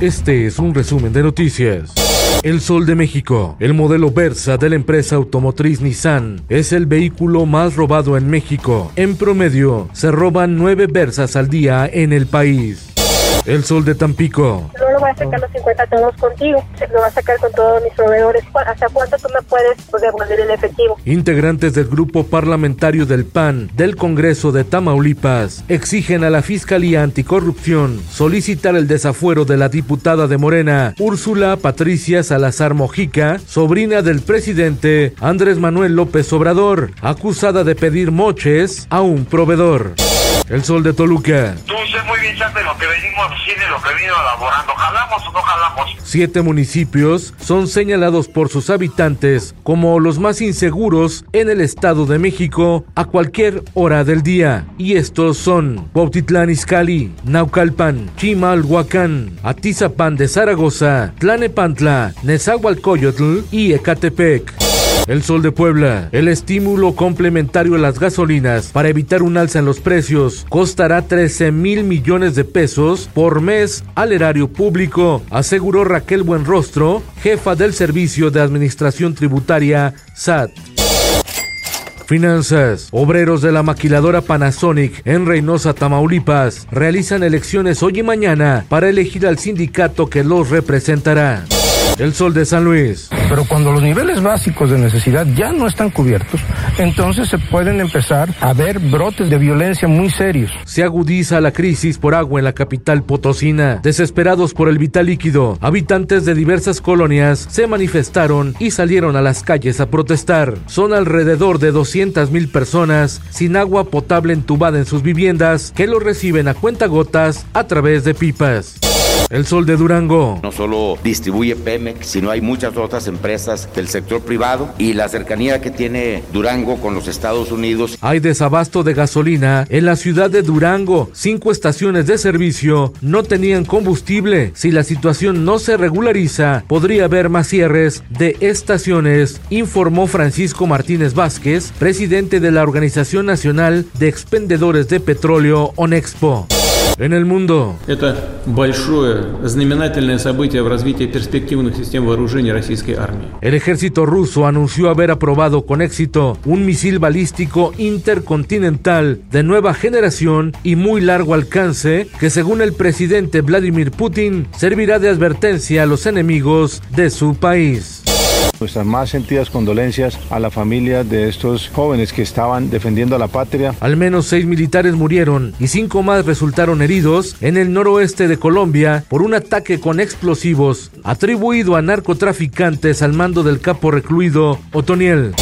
Este es un resumen de noticias. El Sol de México, el modelo Versa de la empresa automotriz Nissan, es el vehículo más robado en México. En promedio, se roban nueve Versas al día en el país. El Sol de Tampico. No lo voy a sacar los 50 todos contigo, lo voy a sacar con todos mis proveedores. ¿Hasta cuánto tú me puedes devolver el efectivo? Integrantes del grupo parlamentario del PAN del Congreso de Tamaulipas exigen a la Fiscalía Anticorrupción solicitar el desafuero de la diputada de Morena, Úrsula Patricia Salazar Mojica, sobrina del presidente Andrés Manuel López Obrador, acusada de pedir moches a un proveedor. El Sol de Toluca. Tú sé muy bien sabes lo que venimos haciendo y lo que elaborando. ¿Jalamos o no jalamos? Siete municipios son señalados por sus habitantes como los más inseguros en el Estado de México a cualquier hora del día. Y estos son Cuautitlán Izcalli, Naucalpan, Chimalhuacán, Atizapán de Zaragoza, Tlanepantla, Nezahualcóyotl y Ecatepec. El Sol de Puebla. El estímulo complementario a las gasolinas para evitar un alza en los precios costará 13 mil millones de pesos por mes al erario público, aseguró Raquel Buenrostro, jefa del Servicio de Administración Tributaria SAT. Finanzas. Obreros de la maquiladora Panasonic en Reynosa, Tamaulipas, realizan elecciones hoy y mañana para elegir al sindicato que los representará. El Sol de San Luis. Pero cuando los niveles básicos de necesidad ya no están cubiertos, entonces se pueden empezar a ver brotes de violencia muy serios. Se agudiza la crisis por agua en la capital potosina. Desesperados por el vital líquido, habitantes de diversas colonias se manifestaron y salieron a las calles a protestar. Son alrededor de 200 mil personas sin agua potable entubada en sus viviendas que lo reciben a cuentagotas a través de pipas. El Sol de Durango. No solo distribuye Pemex, sino hay muchas otras empresas del sector privado y la cercanía que tiene Durango con los Estados Unidos. Hay desabasto de gasolina en la ciudad de Durango. Cinco estaciones de servicio no tenían combustible. Si la situación no se regulariza, podría haber más cierres de estaciones, informó Francisco Martínez Vázquez, presidente de la Organización Nacional de Expendedores de Petróleo, ONEXPO en el mundo. El ejército ruso anunció haber aprobado con éxito un misil balístico intercontinental de nueva generación y muy largo alcance que según el presidente Vladimir Putin servirá de advertencia a los enemigos de su país. Nuestras más sentidas condolencias a la familia de estos jóvenes que estaban defendiendo a la patria. Al menos seis militares murieron y cinco más resultaron heridos en el noroeste de Colombia por un ataque con explosivos atribuido a narcotraficantes al mando del capo recluido Otoniel.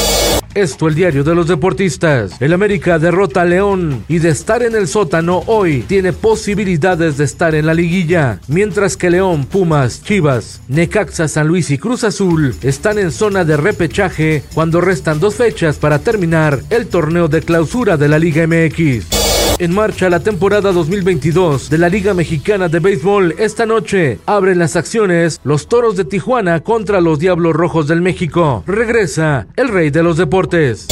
Esto el diario de los deportistas. El América derrota a León y de estar en el sótano hoy tiene posibilidades de estar en la liguilla, mientras que León, Pumas, Chivas, Necaxa, San Luis y Cruz Azul están en zona de repechaje cuando restan dos fechas para terminar el torneo de clausura de la Liga MX. En marcha la temporada 2022 de la Liga Mexicana de Béisbol. Esta noche abren las acciones los Toros de Tijuana contra los Diablos Rojos del México. Regresa el rey de los deportes.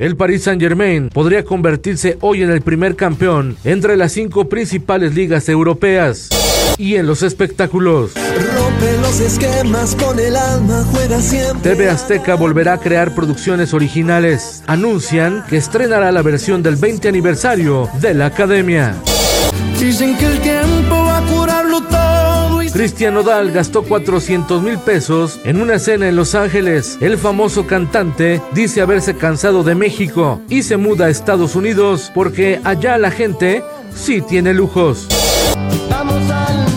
El Paris Saint Germain podría convertirse hoy en el primer campeón entre las cinco principales ligas europeas. Y en los espectáculos. Rompe los esquemas, pone el alma, juega siempre. TV Azteca volverá a crear producciones originales. Anuncian que estrenará la versión del 20 aniversario de la Academia. Dicen que el tiempo va a curarlo todo. Cristian Nodal gastó 400 mil pesos en una cena en Los Ángeles. El famoso cantante dice haberse cansado de México y se muda a Estados Unidos porque allá la gente sí tiene lujos. Vamos al.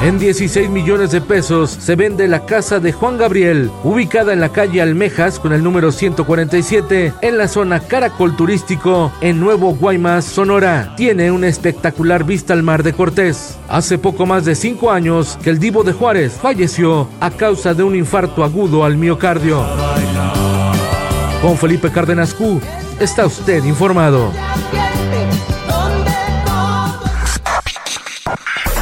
En 16 millones de pesos se vende la casa de Juan Gabriel, ubicada en la calle Almejas con el número 147 en la zona Caracol Turístico en Nuevo Guaymas, Sonora. Tiene una espectacular vista al mar de Cortés. Hace poco más de cinco años que el divo de Juárez falleció a causa de un infarto agudo al miocardio. Con Felipe Cárdenas Q, está usted informado.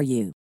for you.